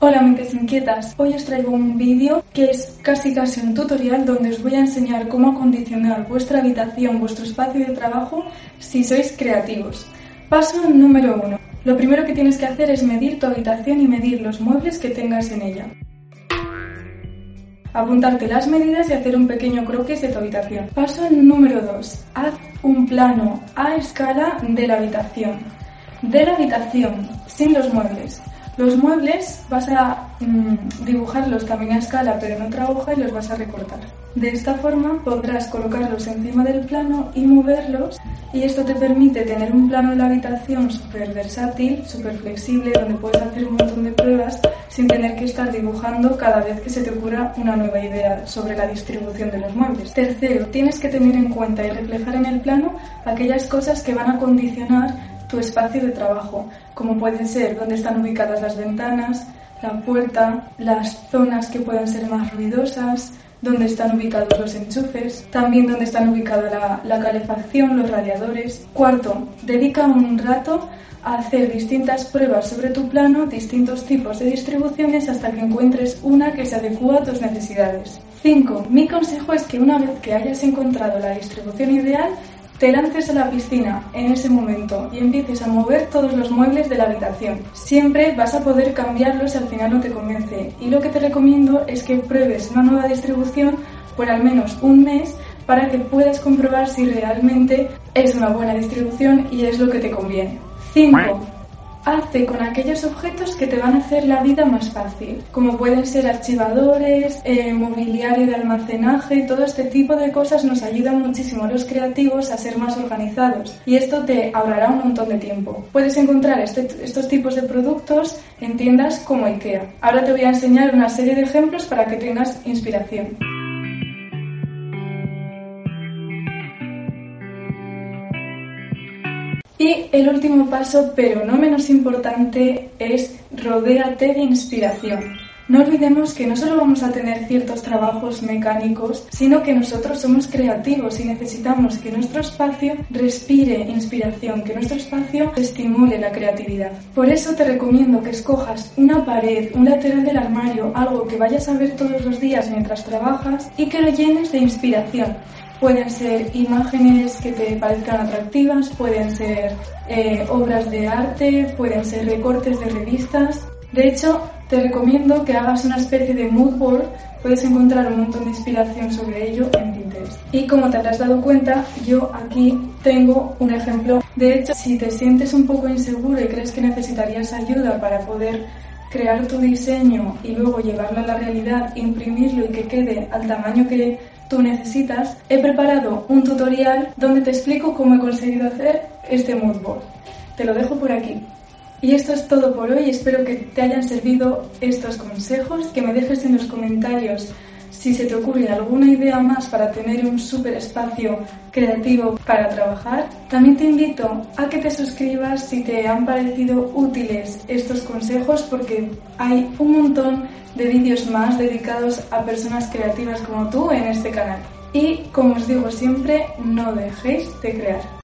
Hola mentes inquietas, hoy os traigo un vídeo que es casi casi un tutorial donde os voy a enseñar cómo acondicionar vuestra habitación, vuestro espacio de trabajo si sois creativos. Paso número uno. Lo primero que tienes que hacer es medir tu habitación y medir los muebles que tengas en ella. Apuntarte las medidas y hacer un pequeño croquis de tu habitación. Paso número 2. Haz un plano a escala de la habitación. De la habitación, sin los muebles. Los muebles vas a mm, dibujarlos también a escala, pero en otra hoja y los vas a recortar. De esta forma podrás colocarlos encima del plano y moverlos y esto te permite tener un plano de la habitación súper versátil, súper flexible, donde puedes hacer un montón de pruebas sin tener que estar dibujando cada vez que se te ocurra una nueva idea sobre la distribución de los muebles. Tercero, tienes que tener en cuenta y reflejar en el plano aquellas cosas que van a condicionar tu espacio de trabajo, como pueden ser dónde están ubicadas las ventanas, la puerta, las zonas que puedan ser más ruidosas, dónde están ubicados los enchufes, también dónde están ubicados la, la, calefacción, los radiadores. Cuarto, dedica un rato a hacer distintas pruebas sobre tu plano, distintos tipos de distribuciones hasta que encuentres una que se adecua a tus necesidades. 5. Mi consejo es que una vez que hayas encontrado la distribución ideal, te lances a la piscina en ese momento y empieces a mover todos los muebles de la habitación. Siempre vas a poder cambiarlos si al final no te convence. Y lo que te recomiendo es que pruebes una nueva distribución por al menos un mes para que puedas comprobar si realmente es una buena distribución y es lo que te conviene. 5 hace con aquellos objetos que te van a hacer la vida más fácil, como pueden ser archivadores, eh, mobiliario de almacenaje, todo este tipo de cosas nos ayudan muchísimo a los creativos a ser más organizados y esto te ahorrará un montón de tiempo. Puedes encontrar este, estos tipos de productos en tiendas como IKEA. Ahora te voy a enseñar una serie de ejemplos para que tengas inspiración. Y el último paso, pero no menos importante, es rodéate de inspiración. No olvidemos que no solo vamos a tener ciertos trabajos mecánicos, sino que nosotros somos creativos y necesitamos que nuestro espacio respire inspiración, que nuestro espacio estimule la creatividad. Por eso te recomiendo que escojas una pared, un lateral del armario, algo que vayas a ver todos los días mientras trabajas y que lo llenes de inspiración. Pueden ser imágenes que te parezcan atractivas, pueden ser eh, obras de arte, pueden ser recortes de revistas. De hecho, te recomiendo que hagas una especie de mood board. Puedes encontrar un montón de inspiración sobre ello en Pinterest. Y como te habrás dado cuenta, yo aquí tengo un ejemplo. De hecho, si te sientes un poco inseguro y crees que necesitarías ayuda para poder crear tu diseño y luego llevarlo a la realidad, imprimirlo y que quede al tamaño que tú necesitas, he preparado un tutorial donde te explico cómo he conseguido hacer este moodboard. Te lo dejo por aquí. Y esto es todo por hoy, espero que te hayan servido estos consejos, que me dejes en los comentarios si se te ocurre alguna idea más para tener un súper espacio creativo para trabajar. También te invito a que te suscribas si te han parecido útiles estos consejos porque hay un montón de vídeos más dedicados a personas creativas como tú en este canal. Y como os digo siempre, no dejéis de crear.